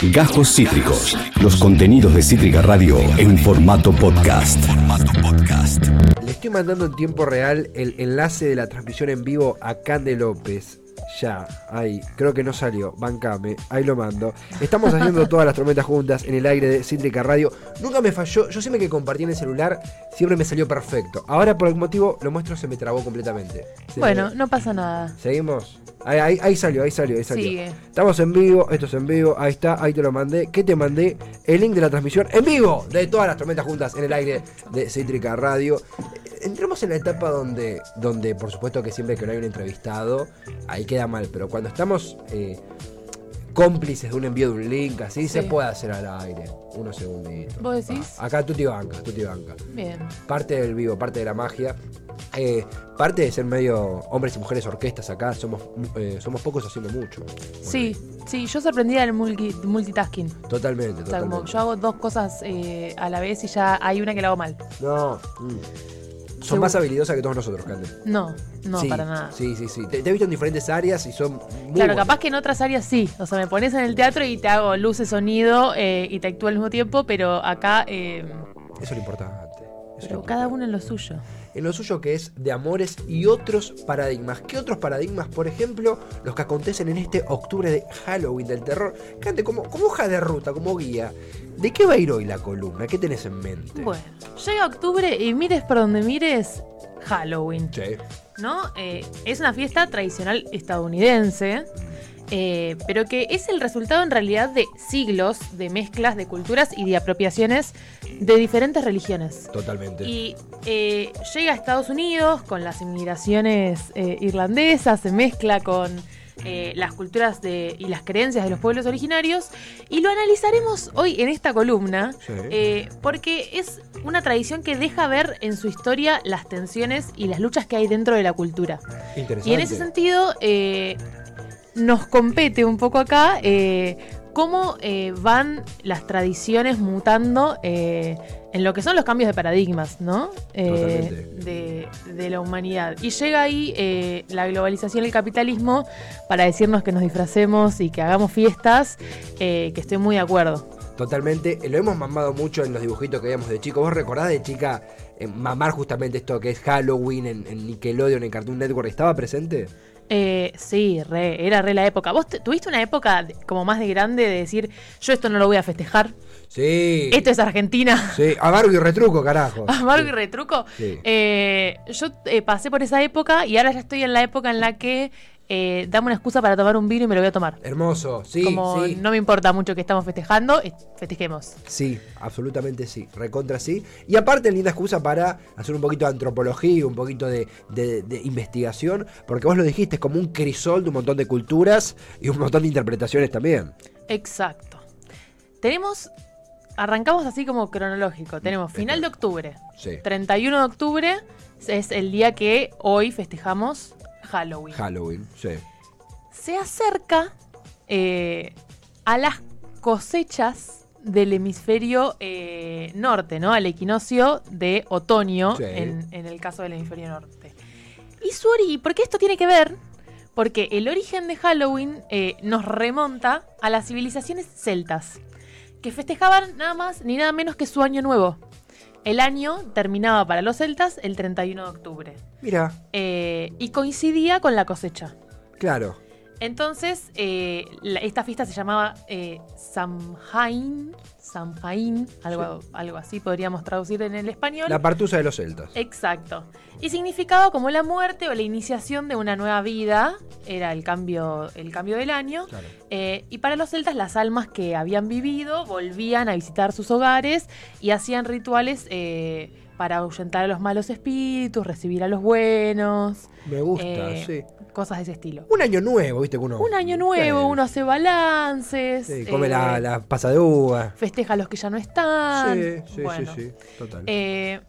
Gajos Cítricos. Los contenidos de Cítrica Radio en formato podcast. Le estoy mandando en tiempo real el enlace de la transmisión en vivo a Cande López. Ya, ahí, creo que no salió, bancame, ahí lo mando. Estamos haciendo todas las tormentas juntas en el aire de Cítrica Radio. Nunca me falló, yo siempre que compartí en el celular, siempre me salió perfecto. Ahora por algún motivo lo muestro se me trabó completamente. Se Bueno, no pasa nada. Seguimos. Ahí, ahí- ahí salió, ahí salió, ahí salió. Sigue. Estamos en vivo, esto es en vivo, ahí está, ahí te lo mandé. ¿Qué te mandé? El link de la transmisión en vivo de todas las tormentas juntas en el aire de Cítrica Radio. Entremos en la etapa donde, donde por supuesto que siempre que no hay un entrevistado, ahí queda mal, pero cuando estamos eh, cómplices de un envío de un link, así se puede hacer al aire. Unos segunditos. ¿Vos decís? Va. Acá tú te banca, tú te banca Bien. parte del vivo, parte de la magia. Eh, parte de ser medio hombres y mujeres orquestas acá, somos, eh, somos pocos haciendo mucho. Sí, sí, yo sorprendida del multi- multitasking. Totalmente, O sea, como totalmente. yo hago dos cosas eh, a la vez y ya hay una que la hago mal. No. mm. Son más habilidosas que todos nosotros, Cande. No, no, Sí, para nada. Sí, sí, sí. Te, te he visto en diferentes áreas y son muy Claro, buenas. capaz que en otras áreas sí. O sea, me pones en el teatro y te hago luces, sonido eh, y te actúo al mismo tiempo, pero acá, eh, Eso es lo importante. eso es pero lo cada importante. uno en lo suyo. En lo suyo que es de amores y otros paradigmas. ¿Qué otros paradigmas? Por ejemplo, los que acontecen en este octubre de Halloween del terror. Cante, como, como hoja de ruta, como guía. ¿De qué va a ir hoy la columna? ¿Qué tenés en mente? Bueno, llega octubre y mires por donde mires, Halloween. Sí. ¿no? Eh, es una fiesta tradicional estadounidense, eh, pero que es el resultado en realidad de siglos de mezclas de culturas y de apropiaciones de diferentes religiones. Totalmente. Y eh, llega a Estados Unidos con las inmigraciones eh, irlandesas, se mezcla con las culturas de, y las creencias de los pueblos originarios, y lo analizaremos hoy en esta columna, Sí. porque es una tradición que deja ver en su historia las tensiones y las luchas que hay dentro de la cultura. Interesante. Y en ese sentido, nos compete un poco acá eh, cómo eh, van las tradiciones mutando eh, en lo que son los cambios de paradigmas, ¿no? De, de la humanidad. Y llega ahí la globalización y el capitalismo para decirnos que nos disfracemos y que hagamos fiestas, que estoy muy de acuerdo. Totalmente. Lo hemos mamado mucho en los dibujitos que veíamos de chico. ¿Vos recordás de chica mamar justamente esto que es Halloween en, en Nickelodeon, en Cartoon Network? ¿Estaba presente? Eh, sí, re, era re la época. ¿Vos te- tuviste una época como más de grande de decir, yo esto no lo voy a festejar? Sí. Esto es Argentina. Sí. Amargo y retruco, carajo. Amargo Sí. y retruco. Sí. Eh, yo eh, pasé por esa época y ahora ya estoy en la época en la que eh, dame una excusa para tomar un vino y me lo voy a tomar. Hermoso. Sí, Como sí. no me importa mucho que estamos festejando, eh, festejemos. Sí, absolutamente sí, recontra sí. Y aparte, linda excusa para hacer un poquito de antropología, un poquito de, de- de investigación, porque vos lo dijiste, es como un crisol de un montón de culturas y un montón de interpretaciones también. Exacto. Tenemos, arrancamos así como cronológico. Tenemos final de octubre. Sí. 31 de octubre es el día que hoy festejamos Halloween. Halloween, sí. se acerca eh, a las cosechas del hemisferio eh, norte, ¿no? Al equinoccio de otoño, Sí. en, en el caso del hemisferio norte. Y su ori- ¿por qué esto tiene que ver? Porque el origen de Halloween eh, nos remonta a las civilizaciones celtas, que festejaban nada más ni nada menos que su año nuevo. El año terminaba para los celtas el 31 de octubre Mira, eh, y coincidía con la cosecha. claro. Entonces, eh, la- esta fiesta se llamaba eh, Samhain, Samhain, algo, algo así podríamos traducir en el español. La partusa de los celtas. Exacto. Y significaba como la muerte o la iniciación de una nueva vida, era el cambio, el cambio del año. Claro. Eh, y para los celtas, las almas que habían vivido volvían a visitar sus hogares y hacían rituales eh, para ahuyentar a los malos espíritus, recibir a los buenos. Me gusta, eh, sí. Cosas de ese estilo. Un año nuevo, ¿viste? que Uno, Un año nuevo, uno hace balances. Sí, come eh, la, la pasa de uva. Festeja a los que ya no están. Sí, sí, Bueno, sí, sí. Total. eh,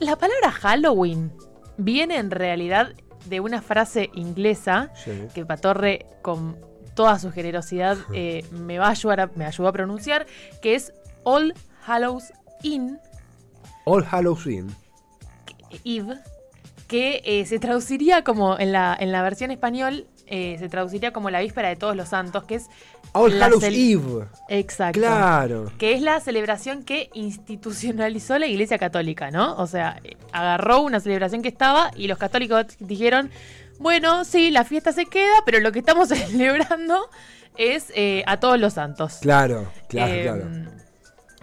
la palabra Halloween viene en realidad de una frase inglesa Sí. que Patorre, con toda su generosidad, eh, me, va a ayudar a- me ayudó a pronunciar, que es All Hallows Inn, All Hallows Inn. Eve, que eh, se traduciría como en la, en la versión español eh, se traduciría como la víspera de todos los santos, que es All Hallows Eve. Exacto. Claro. Que es la celebración que institucionalizó la Iglesia Católica, ¿no? O sea, agarró una celebración que estaba y los católicos dijeron, bueno, sí, la fiesta se queda, pero lo que estamos celebrando es eh, a todos los santos. Claro, claro, Eh, claro.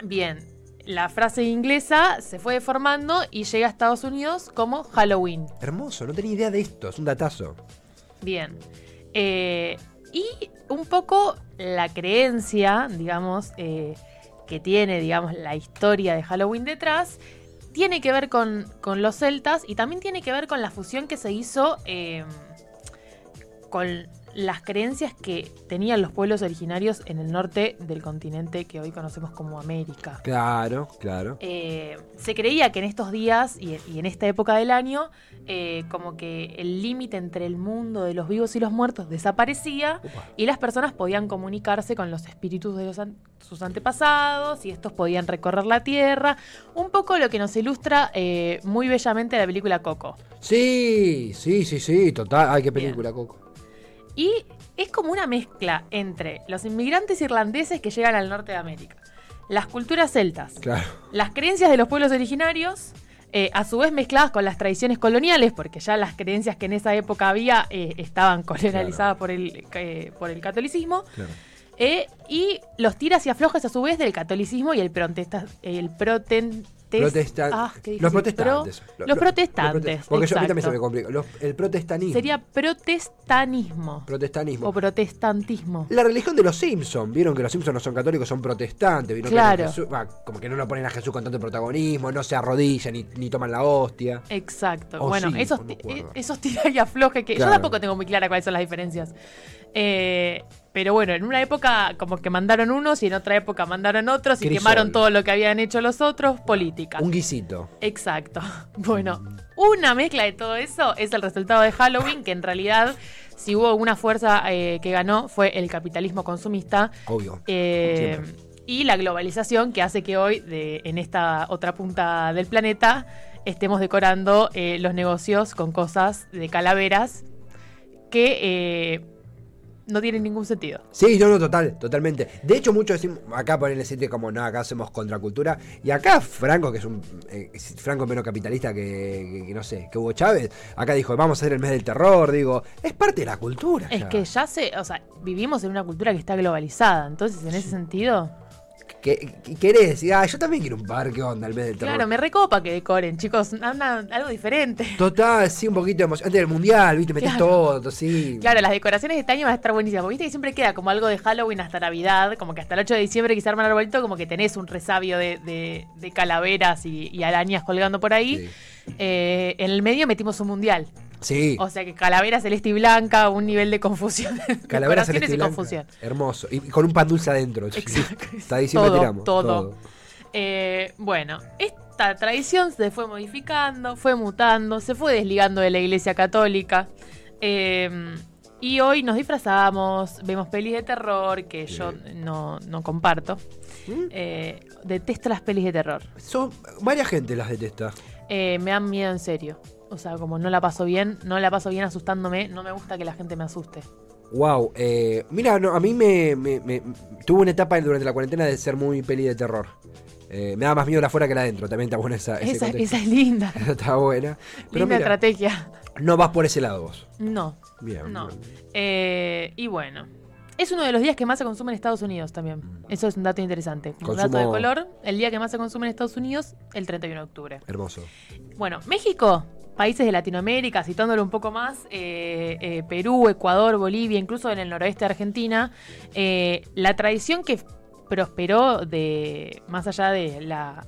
Bien, la frase inglesa se fue deformando y llega a Estados Unidos como Halloween. Hermoso, no tenía idea de esto, es un datazo. Bien. Eh, y un poco la creencia, digamos, eh, que tiene, digamos, la historia de Halloween detrás, tiene que ver con, con los celtas y también tiene que ver con la fusión que se hizo eh, con las creencias que tenían los pueblos originarios en el norte del continente que hoy conocemos como América. Claro, claro. Eh, se creía que en estos días y, y en esta época del año, eh, como que el límite entre el mundo de los vivos y los muertos desaparecía y las personas podían comunicarse con los espíritus de los an- sus antepasados y estos podían recorrer la tierra. Un poco lo que nos ilustra eh, muy bellamente la película Coco. Sí, sí, sí, sí, total. Ay, qué Bien. película, Coco. Y es como una mezcla entre los inmigrantes irlandeses que llegan al norte de América, las culturas celtas, Claro. las creencias de los pueblos originarios, eh, a su vez mezcladas con las tradiciones coloniales, porque ya las creencias que en esa época había eh, estaban colonializadas por, el, eh, por el catolicismo, claro. y los tiras y aflojas a su vez del catolicismo y el, protesta, el proten- Protestan- Ah, los protestantes. Pro- Lo- los lo- protestantes. prote- Porque yo a mí también se me complica. Los- el protestanismo. Sería protestanismo Protestanismo. o protestantismo. La religión de los Simpsons. Vieron que los Simpsons no son católicos, son protestantes. Vieron que Claro. Jesús- va, como que no lo ponen a Jesús con tanto protagonismo, no se arrodillan ni, ni toman la hostia. Exacto. O bueno, sí, esos, no acuerdo. esos tira y afloje que Claro. yo tampoco tengo muy clara cuáles son las diferencias. Eh, pero bueno, en una época como que mandaron unos y en otra época mandaron otros y Crisol. quemaron todo lo que habían hecho los otros, política. Un guisito. Exacto. Bueno, una mezcla de todo eso es el resultado de Halloween, que en realidad, si hubo una fuerza eh, que ganó, fue el capitalismo consumista. Obvio. Eh, y la globalización que hace que hoy, de, en esta otra punta del planeta, estemos decorando eh, los negocios con cosas de calaveras que no tienen ningún sentido. Sí, no, no, total, totalmente. De hecho, muchos decimos, acá ponen el sitio como, no, acá hacemos contracultura. Y acá Franco, que es un eh, Franco menos capitalista que, que- que no sé, que Hugo Chávez, acá dijo, vamos a hacer el mes del terror. Digo, es parte de la cultura. Es ya. que ya se, o sea, vivimos en una cultura que está globalizada, entonces en ese sentido, Que- querés, y, ah, yo también quiero un par, ¿qué onda? El mes del terror. claro, me recopa que decoren, chicos, anda algo diferente. Total, sí, un poquito de emoción. Antes del mundial, viste, metés Claro. todo, sí. Claro, las decoraciones de este año van a estar buenísimas. Porque viste que siempre queda como algo de Halloween hasta Navidad, como que hasta el 8 de diciembre que se arma el arbolito, como que tenés un resabio de, de- de calaveras y, y arañas colgando por ahí. Eh, en el medio metimos un mundial. Sí, O sea que calavera celeste y blanca, un nivel de confusión. calavera celeste y y blanca. confusión. Hermoso. Y, y con un pan dulce adentro. Exacto. Está siempre Todo, tiramos. todo. Eh, bueno, esta tradición se fue modificando, fue mutando, se fue desligando de la iglesia católica. eh, y hoy nos disfrazamos, vemos pelis de terror que yo no, no comparto. ¿Mm? Eh, detesto las pelis de terror. Son, varias gente las detesta. Eh, me dan miedo en serio. O sea, como no la paso bien, no la paso bien asustándome, no me gusta que la gente me asuste. Wow, eh, mira, no, a mí me, me- me- tuve una etapa durante la cuarentena de ser muy peli de terror. Eh, me da más miedo la afuera que la adentro, también está buena esa. Esa, esa es linda. Esa está buena. Pero linda mira, estrategia. no vas por ese lado vos. No, Bien. No. bien. Eh, y bueno, es uno de los días que más se consume en Estados Unidos también. Eso es un dato interesante. Un Consumo- dato de color, el día que más se consume en Estados Unidos, el 31 de octubre. Hermoso. Bueno, México, países de Latinoamérica, citándolo un poco más, eh, eh, Perú, Ecuador, Bolivia, incluso en el noroeste de Argentina, eh, la tradición que prosperó de más allá de la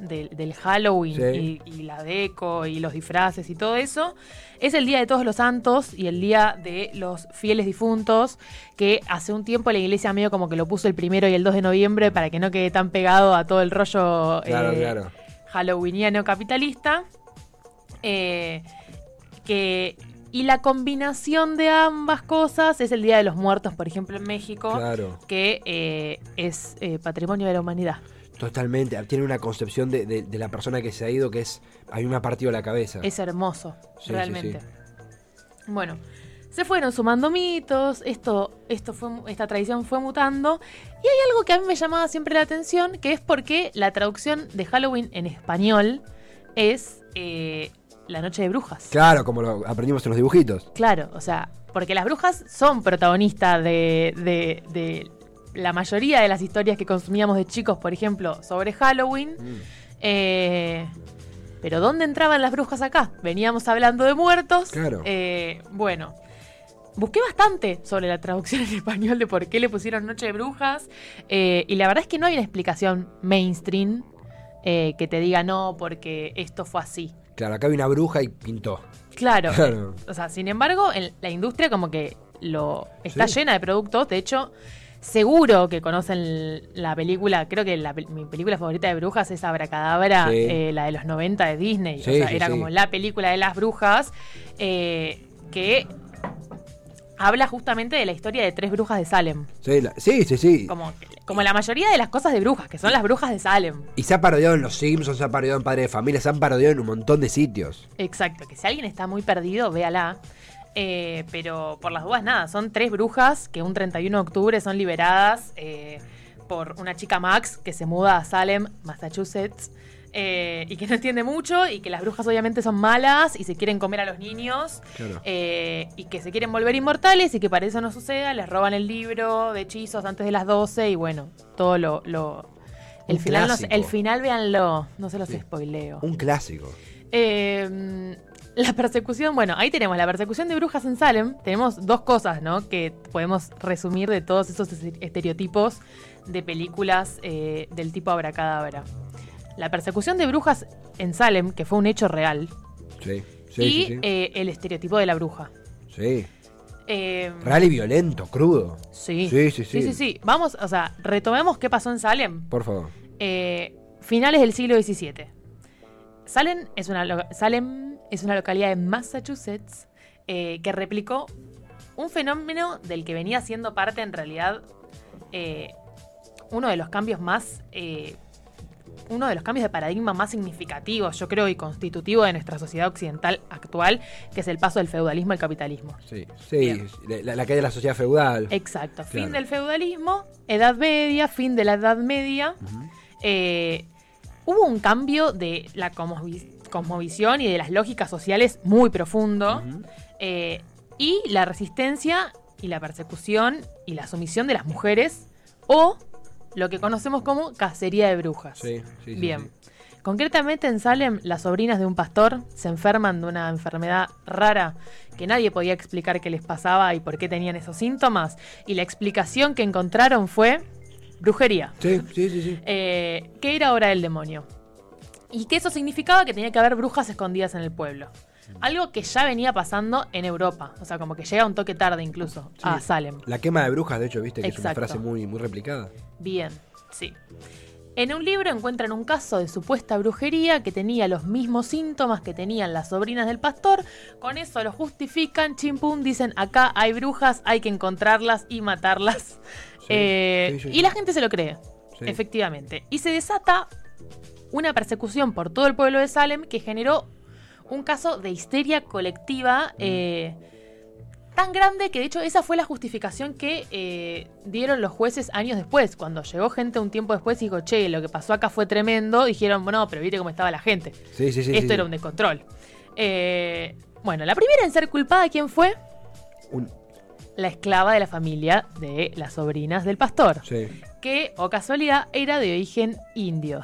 del- del Halloween Sí. y, y la deco y los disfraces y todo eso, es el Día de Todos los Santos y el Día de los Fieles Difuntos, que hace un tiempo la iglesia medio como que lo puso el primero y el 2 de noviembre para que no quede tan pegado a todo el rollo Claro, claro. halloweeniano capitalista. Eh, que, y la combinación de ambas cosas es el Día de los Muertos, por ejemplo, en México, Claro. que eh, es eh, patrimonio de la humanidad. Totalmente. Tiene una concepción de, de- de la persona que se ha ido que es. A mí me ha partido la cabeza. Es hermoso, Sí, sí, realmente. sí. Bueno, Se fueron sumando mitos, esto, esto fue, esta tradición fue mutando. Y hay algo que a mí me llamaba siempre la atención, que es porque la traducción de Halloween en español es eh, La Noche de Brujas. Claro, como lo aprendimos en los dibujitos. Claro, o sea, porque las brujas son protagonistas de, de- de la mayoría de las historias que consumíamos de chicos, por ejemplo, sobre Halloween. Eh, pero ¿dónde entraban las brujas acá? Veníamos hablando de muertos. Claro. Eh, bueno, busqué bastante sobre la traducción en español de por qué le pusieron Noche de Brujas. eh, y la verdad es que no hay una explicación mainstream eh, que te diga no, porque esto fue así. Claro, acá hay una bruja y pintó. Claro. Claro. O sea, sin embargo, en la industria como que lo está Sí. llena de productos. De hecho, seguro que conocen la película. Creo que la, mi película favorita de brujas es Abracadabra, Sí. eh, la de los 90 de Disney. Sí, o sea, era como la película de las brujas eh, que habla justamente de la historia de tres brujas de Salem. Sí, la- sí, sí. sí. Como, como la mayoría de las cosas de brujas, que son las brujas de Salem. Y se ha parodiado en Los Simpsons, se ha parodiado en Padre de Familia, se han parodiado en un montón de sitios. Exacto, que si alguien está muy perdido, véala. Eh, pero por las dudas, nada, son tres brujas que un 31 de octubre son liberadas eh, por una chica Max que se muda a Salem, Massachusetts, eh, y que no entiende mucho, y que las brujas obviamente son malas y se quieren comer a los niños, Claro. eh, y que se quieren volver inmortales, y que para eso no suceda, les roban el libro de hechizos antes de las 12, y bueno, todo lo... lo- el, Un final no el final, véanlo, no se los Sí. spoileo. Un clásico. Eh, la persecución, bueno, ahí tenemos la persecución de brujas en Salem. Tenemos dos cosas, ¿no? Que podemos resumir de todos esos est- estereotipos de películas eh, del tipo Abracadabra. La persecución de brujas en Salem, que fue un hecho real, Sí, sí, y sí. eh, el estereotipo de la bruja. Sí. Eh, Real y violento, crudo. Sí. Sí, sí, sí. Sí, sí, sí. Vamos, o sea, retomemos qué pasó en Salem. Por favor. Eh, finales del siglo XVII. Salem es una, Salem es una localidad en Massachusetts que replicó un fenómeno del que venía siendo parte en realidad uno de los cambios más... eh, uno de los cambios de paradigma más significativos, yo creo, y constitutivo de nuestra sociedad occidental actual, que es el paso del feudalismo al capitalismo. Sí, sí. La, la caída de la sociedad feudal. Exacto. Fin del feudalismo, Edad Media, fin de la Edad Media. Eh, hubo un cambio de la cosmovi- cosmovisión y de las lógicas sociales muy profundo. Eh, y la resistencia y la persecución y la sumisión de las mujeres o lo que conocemos como cacería de brujas. Sí, sí, Bien. sí. Concretamente en Salem, las sobrinas de un pastor se enferman de una enfermedad rara que nadie podía explicar qué les pasaba y por qué tenían esos síntomas. Y la explicación que encontraron fue brujería, Sí, sí, sí, sí. eh, que era hora del demonio. Y que eso significaba que tenía que haber brujas escondidas en el pueblo. Algo que ya venía pasando en Europa. O sea, como que llega un toque tarde incluso a. Salem. La quema de brujas, de hecho, viste que es una frase muy, muy replicada. Bien, sí. En un libro encuentran un caso de supuesta brujería que tenía los mismos síntomas que tenían las sobrinas del pastor. Con eso lo justifican, chimpum, dicen acá hay brujas, hay que encontrarlas y matarlas. Sí, Eh, sí, sí, y la gente se lo cree, efectivamente. Y se desata una persecución por todo el pueblo de Salem que generó un caso de histeria colectiva. Eh, tan grande que de hecho esa fue la justificación que eh, dieron los jueces años después. Cuando llegó gente un tiempo después y dijo, che, lo que pasó acá fue tremendo, dijeron, bueno, pero viste cómo estaba la gente. Sí, sí, sí. Esto era un descontrol. Eh, bueno, la primera en ser culpada, ¿quién fue? Un- La esclava de la familia de las sobrinas del pastor, sí. que, o casualidad, era de origen indio.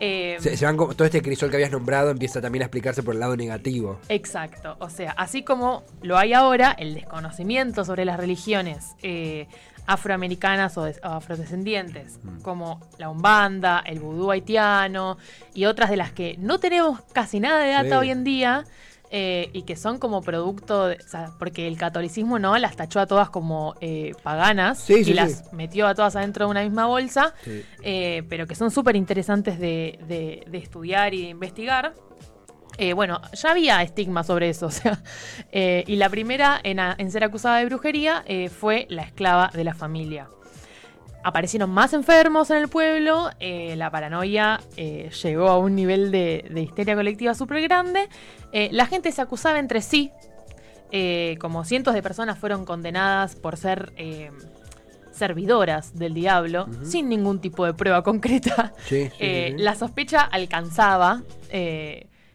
Eh, Se, se van todo este crisol que habías nombrado empieza también a explicarse por el lado negativo. Exacto, o sea, así como lo hay ahora, el desconocimiento sobre las religiones eh, afroamericanas o, des- o afrodescendientes, como la umbanda, el vudú haitiano y otras de las que no tenemos casi nada de data Sí. hoy en día eh, y que son como producto, de- o sea, porque el catolicismo no las tachó a todas como eh, paganas Sí, sí, y las sí. metió a todas adentro de una misma bolsa, eh, pero que son súper interesantes de, de- de estudiar y de investigar. Bueno, ya había estigma sobre eso, o sea, y la primera en, a- en ser acusada de brujería fue la esclava de la familia. Aparecieron más enfermos en el pueblo, eh, la paranoia eh, llegó a un nivel de, de histeria colectiva súper grande, eh, la gente se acusaba entre sí, como cientos de personas fueron condenadas por ser servidoras del diablo, sin ningún tipo de prueba concreta. Sí, sí, sí, sí. La sospecha alcanzaba,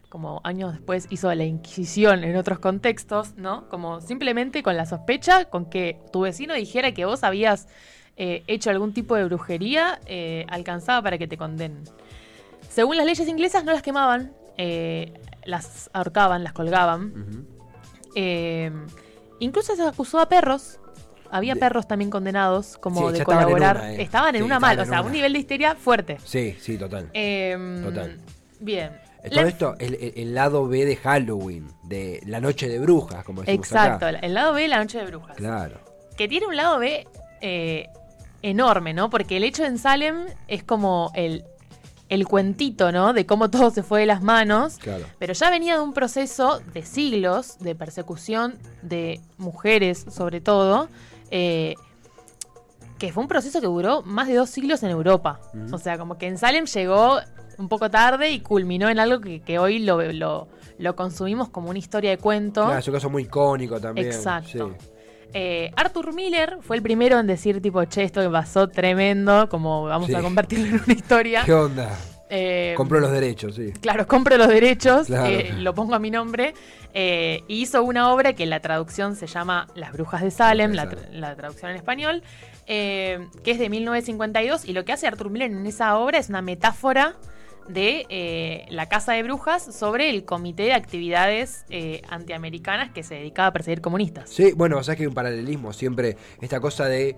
como años después hizo la Inquisición en otros contextos, ¿no? Como simplemente con la sospecha, con que tu vecino dijera que vos habías eh, hecho algún tipo de brujería, eh, alcanzaba para que te condenen. Según las leyes inglesas, no las quemaban, eh, las ahorcaban, las colgaban. Incluso se acusó a perros. Había De- perros también condenados como Sí, de estaban en colaborar. una. Estaban en Sí, una estaban mal, o sea, una. un nivel de histeria fuerte. Sí, sí, total. Eh, Total. Bien. La- Todo esto, el, el- el lado B de Halloween, de la noche de brujas, como decimos Exacto, acá. el lado B de la noche de brujas. Claro. Que tiene un lado B eh, enorme, ¿no? Porque el hecho en Salem es como el, el cuentito, ¿no? De cómo todo se fue de las manos. Claro. Pero ya venía de un proceso de siglos de persecución de mujeres, sobre todo, eh, que fue un proceso que duró más de dos siglos en Europa. O sea, como que en Salem llegó un poco tarde y culminó en algo que, que hoy lo, lo, lo consumimos como una historia de cuento. Claro, es un caso muy icónico también. Exacto. sí. Eh, Arthur Miller fue el primero en decir, tipo, che, esto que pasó tremendo, como vamos Sí. a convertirlo en una historia. ¿Qué onda? Eh, Compró los derechos, sí. Claro, compro los derechos, Claro. eh, lo pongo a mi nombre. eh, hizo una obra que la traducción se llama Las Brujas de Salem, la, tra- la traducción en español, que es de 1952. Y lo que hace Arthur Miller en esa obra es una metáfora de eh, la Casa de Brujas sobre el comité de actividades eh, antiamericanas que se dedicaba a perseguir comunistas. Sí, bueno, o sea que hay un paralelismo siempre. Esta cosa de.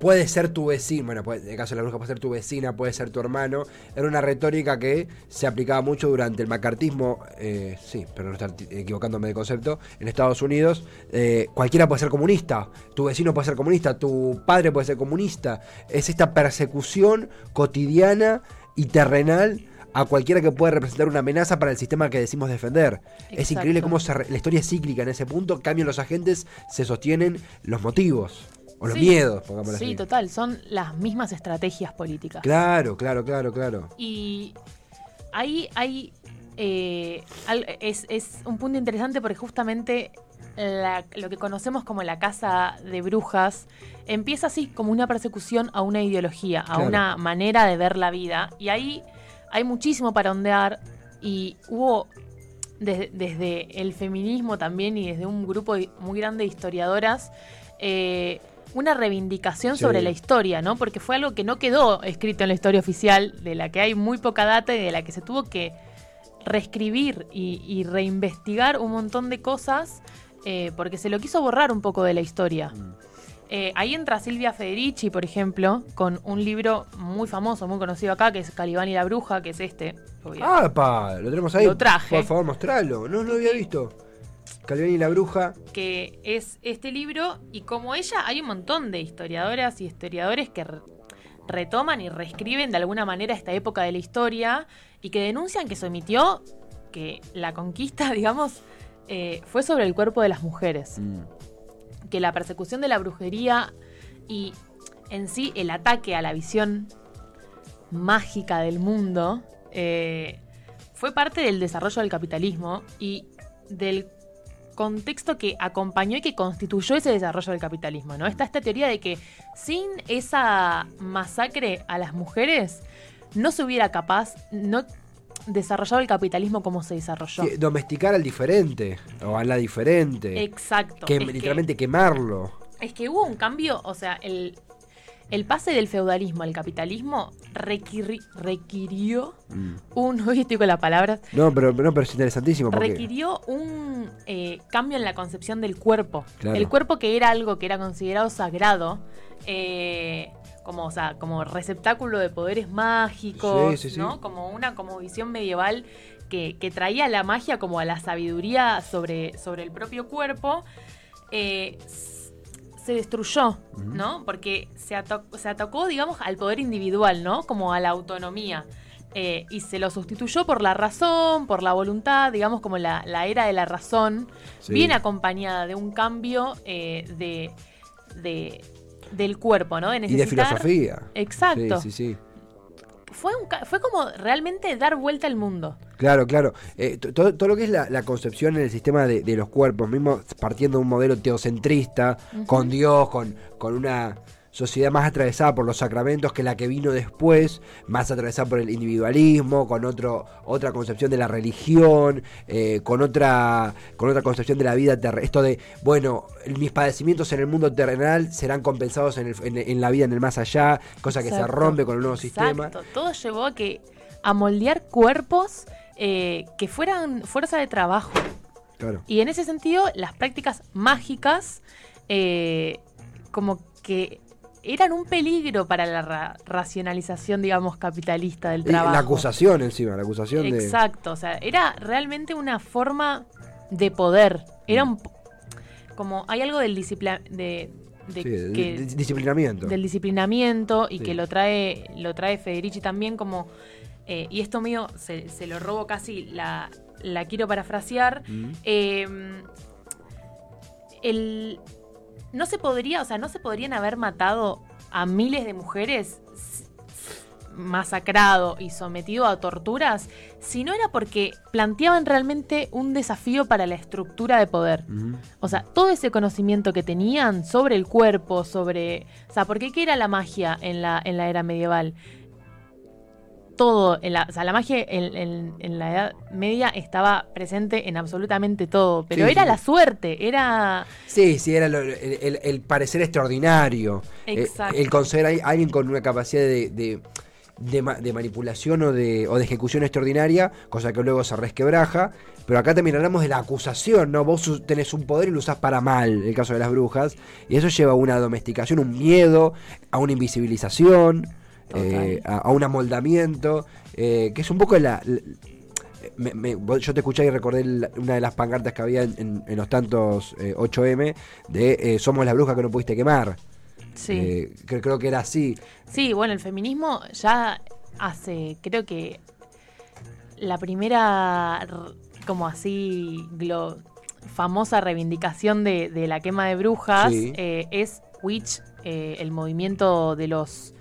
Puede ser tu vecino, bueno, puede- en el caso de la bruja puede ser tu vecina, puede ser tu hermano. Era una retórica que se aplicaba mucho durante el macartismo, eh, sí, pero no estar equivocándome de concepto, en Estados Unidos. eh, cualquiera puede ser comunista, tu vecino puede ser comunista, tu padre puede ser comunista. Es esta persecución cotidiana y terrenal a cualquiera que pueda representar una amenaza para el sistema que decimos defender. Es increíble cómo se re- la historia es cíclica en ese punto, cambian los agentes, se sostienen los motivos o los Sí. miedos, pongámoslo Sí, así. total, son las mismas estrategias políticas. Claro, claro, claro, claro. Y ahí hay. eh, es, es un punto interesante porque justamente la- lo que conocemos como la casa de brujas empieza así como una persecución a una ideología, a Claro. una manera de ver la vida. Y ahí hay muchísimo para ondear y hubo desde, desde el feminismo también y desde un grupo muy grande de historiadoras eh, una reivindicación Sí. sobre la historia, ¿no? Porque fue algo que no quedó escrito en la historia oficial, de la que hay muy poca data y de la que se tuvo que reescribir y, y reinvestigar un montón de cosas eh, porque se lo quiso borrar un poco de la historia. Mm. Eh, ahí entra Silvia Federici, por ejemplo, con un libro muy famoso, muy conocido acá, que es Calibán y la Bruja, que es este. Ah, pa, lo tenemos ahí. Lo traje. Por favor, mostralo. No, no lo había visto. Calvin y la bruja. que es este libro y como ella hay un montón de historiadoras y historiadores que re- retoman y reescriben de alguna manera esta época de la historia y que denuncian que se omitió que la conquista, digamos, eh, fue sobre el cuerpo de las mujeres, Mm. Que la persecución de la brujería y en sí el ataque a la visión mágica del mundo eh, fue parte del desarrollo del capitalismo y del contexto que acompañó y que constituyó ese desarrollo del capitalismo, ¿no? Está esta teoría de que sin esa masacre a las mujeres no se hubiera capaz, no desarrollado el capitalismo como se desarrolló. Domesticar al diferente. O a la diferente. Exacto. que, literalmente quemarlo. Es que hubo un cambio, o sea, el, el pase del feudalismo al capitalismo requiri- requirió Mm. un, hoy estoy con la palabra, No, pero, no, pero es interesantísimo porque. requirió un eh, cambio en la concepción del cuerpo. Claro. El cuerpo que era algo que era considerado sagrado, eh, como, o sea, como receptáculo de poderes mágicos, Sí, sí, sí. ¿no? Como una como visión medieval que, que traía la magia como a la sabiduría sobre, sobre el propio cuerpo. eh, se destruyó. ¿no? Porque se, ato- se atacó, digamos, al poder individual, ¿no? Como a la autonomía. Eh, y se lo sustituyó por la razón, por la voluntad, digamos, como la, la era de la razón, Sí. bien acompañada de un cambio eh, de, de- del cuerpo, ¿no? De y de filosofía. Exacto. Sí, sí, sí. fue, un fue como realmente dar vuelta al mundo. Claro, claro. Eh, to- todo, todo lo que es la, la concepción en el sistema de, de los cuerpos, mismo partiendo de un modelo teocentrista, con Dios, con, con una sociedad más atravesada por los sacramentos que la que vino después, más atravesada por el individualismo, con otro, otra concepción de la religión, eh, con otra, con otra concepción de la vida terrenal. Esto de, bueno, mis padecimientos en el mundo terrenal serán compensados en, el- en- en la vida en el más allá, cosa que se rompe con el nuevo sistema. Todo llevó a que a moldear cuerpos eh, que fueran fuerza de trabajo. Claro. Y en ese sentido, las prácticas mágicas eh, como que eran un peligro para la ra- racionalización, digamos, capitalista del trabajo. la acusación encima, la acusación de... Exacto, o sea, era realmente una forma de poder. Era un... po- Como hay algo del disciplina... De, de Sí, de- que- de- disciplinamiento. del disciplinamiento y Sí. que lo trae lo trae Federici también como eh, y esto mío se, se lo robo casi la, la quiero parafrasear Mm. eh, el no se podría o sea no se podrían haber matado a miles de mujeres masacrado y sometido a torturas si no era porque planteaban realmente un desafío para la estructura de poder o sea, todo ese conocimiento que tenían sobre el cuerpo, sobre... O sea, porque qué era la magia en la, en la era medieval? Todo, en la, o sea, la magia en, en- en la Edad Media estaba presente en absolutamente todo, pero Sí, era sí. la suerte, era... Sí, sí, era lo- el, el- el parecer extraordinario. Eh, Exacto. El, considerar a alguien con una capacidad de, de- de ma- de manipulación o de, o de ejecución extraordinaria, cosa que luego se resquebraja. Pero acá también hablamos de la acusación, ¿no? Vos tenés un poder y lo usás para mal, el caso de las brujas. Y eso lleva a una domesticación, un miedo, a una invisibilización, eh, a, a un amoldamiento, eh, que es un poco la, la- me- me- vos- yo te escuché y recordé la- una de las pancartas que había en, en- en los tantos eh, 8M de eh, Somos la bruja que no pudiste quemar. Sí. Creo, que era así. Sí, bueno, el feminismo ya hace, creo que la primera, como así, glo- famosa reivindicación de, de la quema de brujas Sí. eh, es Witch, eh, el movimiento de los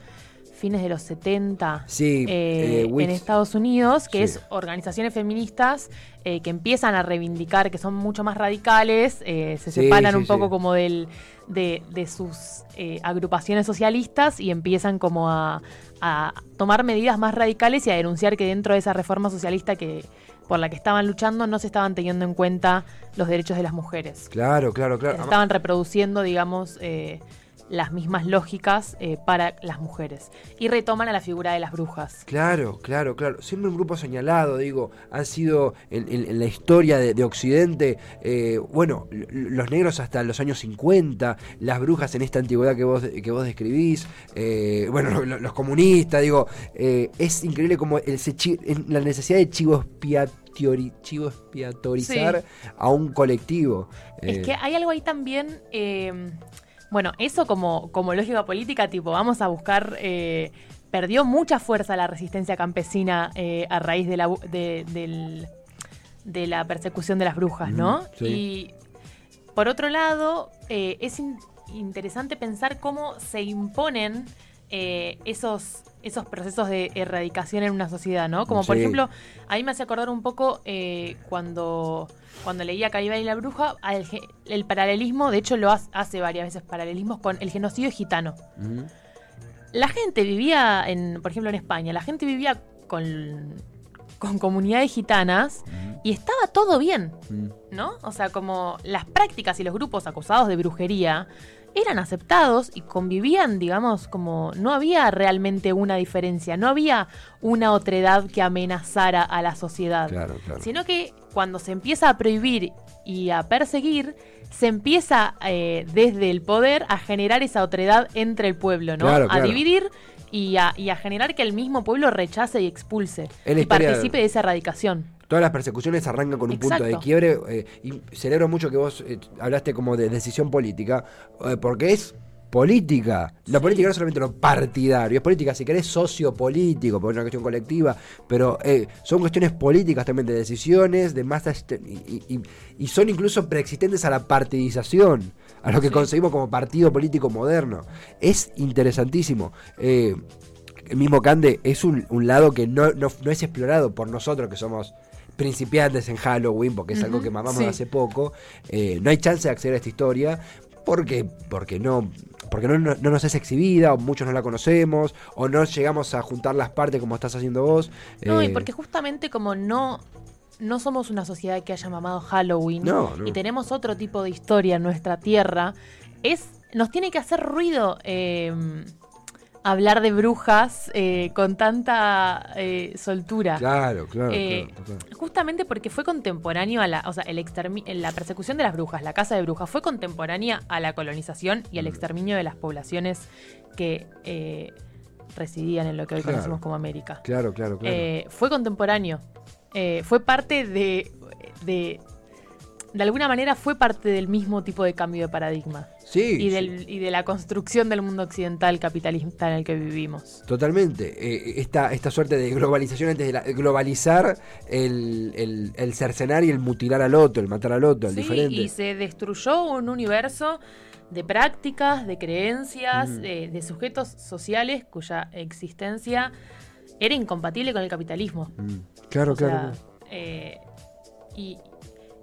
fines de los 70 Sí, eh, eh, en Estados Unidos, que Sí. es organizaciones feministas eh, que empiezan a reivindicar, que son mucho más radicales, se Sí, separan un poco como del, de, de sus agrupaciones socialistas y empiezan como a, a tomar medidas más radicales y a denunciar que dentro de esa reforma socialista que por la que estaban luchando no se estaban teniendo en cuenta los derechos de las mujeres. Claro, claro, Se claro. estaban reproduciendo, digamos, eh, las mismas lógicas eh, para las mujeres. Y retoman a la figura de las brujas. Claro, claro, claro. Siempre un grupo señalado, digo, han sido en, en- en la historia de, de Occidente, eh, bueno, los negros hasta los años 50, las brujas en esta antigüedad que vos, que vos describís, eh, bueno, lo- lo- los comunistas, digo, eh, es increíble como el, la necesidad de chivo, expiatori- chivo expiatorizar a un colectivo. Es Eh, que hay algo ahí también. Bueno, eso como, como lógica política, tipo, vamos a buscar. eh, perdió mucha fuerza la resistencia campesina eh, a raíz de la, de, del- de la persecución de las brujas, ¿no? Sí. Y por otro lado, eh, es in- interesante pensar cómo se imponen eh, esos, esos procesos de erradicación en una sociedad, ¿no? Como por ejemplo, a mí me hace acordar un poco eh, cuando, cuando leía Caíba y la Bruja, al ge- el paralelismo, de hecho lo hace, varias veces paralelismos con el genocidio gitano. La gente vivía, en, por ejemplo en España, la gente vivía con, con comunidades gitanas y estaba todo bien, Mm. ¿no? O sea, como las prácticas y los grupos acusados de brujería eran aceptados y convivían, digamos, como no había realmente una diferencia, no había una otredad que amenazara a la sociedad Claro, claro. sino que cuando se empieza a prohibir y a perseguir, se empieza eh, desde el poder a generar esa otredad entre el pueblo, ¿no? Claro, A dividir y a, y a generar que el mismo pueblo rechace y expulse y participe de esa erradicación. Todas las persecuciones arrancan con un punto de quiebre eh, y celebro mucho que vos eh, hablaste como de decisión política, eh, porque es política. La política no es solamente lo partidario, es política, si querés, sociopolítico, porque es una cuestión colectiva, pero eh, son cuestiones políticas también de decisiones, de masas, y, y- son incluso preexistentes a la partidización, a lo que Sí. concebimos como partido político moderno. Es interesantísimo. Eh, el mismo Cande, es un, un lado que no, no, no es explorado por nosotros que somos principiantes en Halloween, porque es algo que mamamos sí. hace poco. Eh, no hay chance de acceder a esta historia. Porque, porque no porque no, no- no nos es exhibida, o muchos no la conocemos, o no llegamos a juntar las partes como estás haciendo vos. No, y Eh, porque justamente como no, no somos una sociedad que haya mamado Halloween No, no. y tenemos otro tipo de historia en nuestra tierra, es nos tiene que hacer ruido eh, hablar de brujas eh, con tanta eh, soltura. Claro, claro, Eh, claro. Justamente porque fue contemporáneo a la, o sea, el la persecución de las brujas, la caza de brujas, fue contemporánea a la colonización y al Mm. exterminio de las poblaciones que eh, residían en lo que hoy Claro. conocemos como América. Claro, claro, claro. Fue contemporáneo. Fue parte de, de. De alguna manera fue parte del mismo tipo de cambio de paradigma. sí, Y, sí. del, y de la construcción del mundo occidental capitalista en el que vivimos. Totalmente. Eh, esta, esta suerte de globalización antes de la- globalizar el, el, el cercenar y el mutilar al otro, el matar al otro, el Sí, diferente. y se destruyó un universo de prácticas, de creencias, Mm. de, de sujetos sociales cuya existencia era incompatible con el capitalismo. Mm, Claro, O claro. sea, eh, y,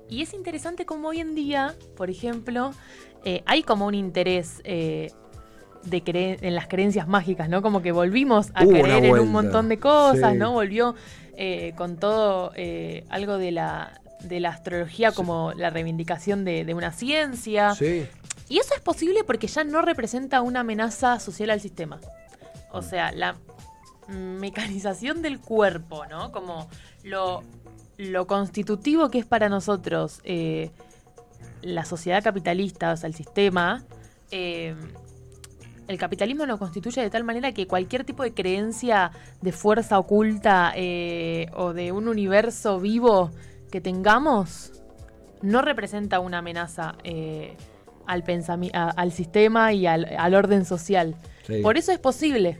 y es interesante como hoy en día, por ejemplo, eh, hay como un interés eh, de en las creencias mágicas, ¿no? Como que volvimos a Hubo una creer en un montón de cosas, sí. ¿no? Volvió eh, con todo algo de la, de la astrología como la reivindicación de, de una ciencia. Sí, Y eso es posible porque ya no representa una amenaza social al sistema. O sea, la mecanización del cuerpo, ¿no? Como lo, lo constitutivo que es para nosotros eh, la sociedad capitalista, o sea, el sistema. eh, el capitalismo lo constituye de tal manera que cualquier tipo de creencia de fuerza oculta eh, o de un universo vivo que tengamos no representa una amenaza eh, al, a- al sistema y al, al orden social. sí. Por eso es posible.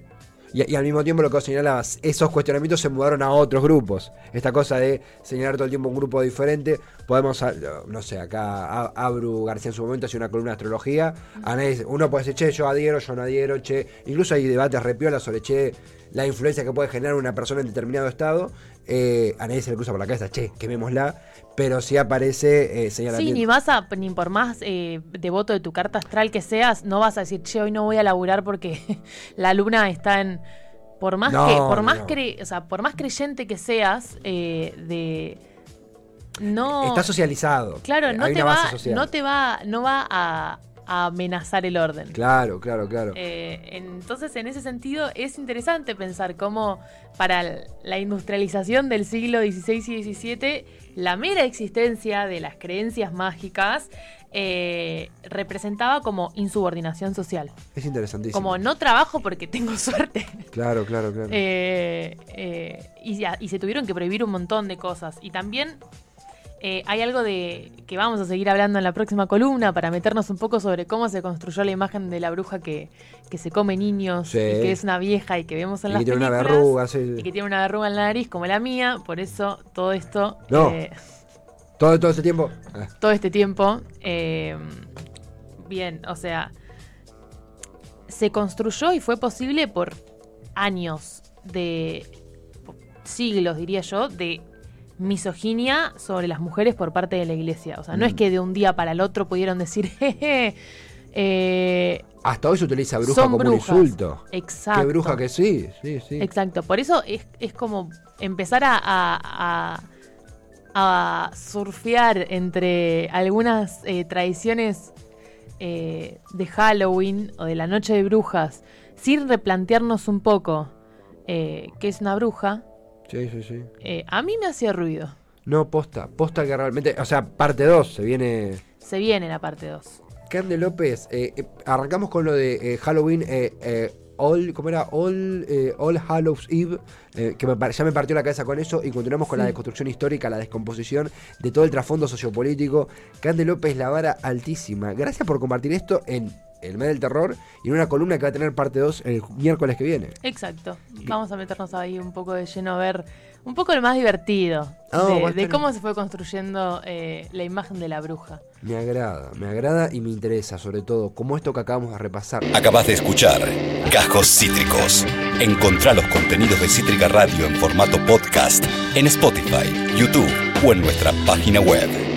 Y, al mismo tiempo lo que señalabas, esos cuestionamientos se mudaron a otros grupos. Esta cosa de señalar todo el tiempo un grupo diferente. Podemos, a- no sé, acá a- Abru García en su momento hacía una columna de astrología. Anés- uno puede decir, che, yo adhiero, yo no adhiero, che. Incluso hay debates repiolas sobre, che, la influencia que puede generar una persona en determinado estado. Eh, a nadie se le cruza por la cabeza, che, quemémosla. Pero sí aparece eh, Sí, ni vas a, ni por más eh, devoto de tu carta astral que seas, no vas a decir, che, hoy no voy a laburar porque la luna está en. Por más No, que, por no, más no. cre- o sea, por más creyente que seas, eh, de no. Está socializado. Claro, Eh, no te va, no te va, no va a, a amenazar el orden. Claro, claro, claro. Eh, entonces, en ese sentido, es interesante pensar cómo para la industrialización del siglo XVI y XVII, la mera existencia de las creencias mágicas eh, representaba como insubordinación social. es interesantísimo. Como no trabajo porque tengo suerte. Claro, claro, claro. Eh, eh, y, ya- y se tuvieron que prohibir un montón de cosas. Y también eh, hay algo de que vamos a seguir hablando en la próxima columna para meternos un poco sobre cómo se construyó la imagen de la bruja que, que se come niños Sí. y que es una vieja y que vemos en y las que tiene una verruga, sí. Y que tiene una verruga en la nariz como la mía, por eso todo esto, No. eh, Todo, todo ese tiempo. Ah, todo este tiempo, eh, bien, o sea, se construyó y fue posible por años de siglos, diría yo, de misoginia sobre las mujeres por parte de la iglesia. O sea, no es Mm. que de un día para el otro pudieron decir, jeje, eh, Hasta hoy se utiliza bruja como brujas. un insulto. exacto. Qué bruja que sí, sí, sí. Exacto, por eso es, es como empezar a, a- a- a surfear entre algunas eh, tradiciones eh, de Halloween o de la Noche de Brujas, sin replantearnos un poco qué es una bruja, Sí, sí, sí. eh, a mí me hacía ruido. No, posta, posta que realmente, o sea, parte 2 se viene. Se viene la parte 2. Cande López, eh, eh, arrancamos con lo de Halloween, All, ¿cómo era? All, All Hallows Eve, que me ya me partió la cabeza con eso, y continuamos con la deconstrucción histórica, la descomposición de todo el trasfondo sociopolítico. Cande López, la vara altísima. Gracias por compartir esto en El Mes del Terror y en una columna que va a tener parte 2 el miércoles que viene. Exacto. Vamos a meternos ahí un poco de lleno a ver un poco lo más divertido. Oh, de, cómo se fue construyendo eh, la imagen de la bruja. Me agrada, me agrada y me interesa, sobre todo, como esto que acabamos de repasar. Acabas de escuchar Cajos Cítricos. Encontrá los contenidos de Cítrica Radio en formato podcast en Spotify, YouTube o en nuestra página web.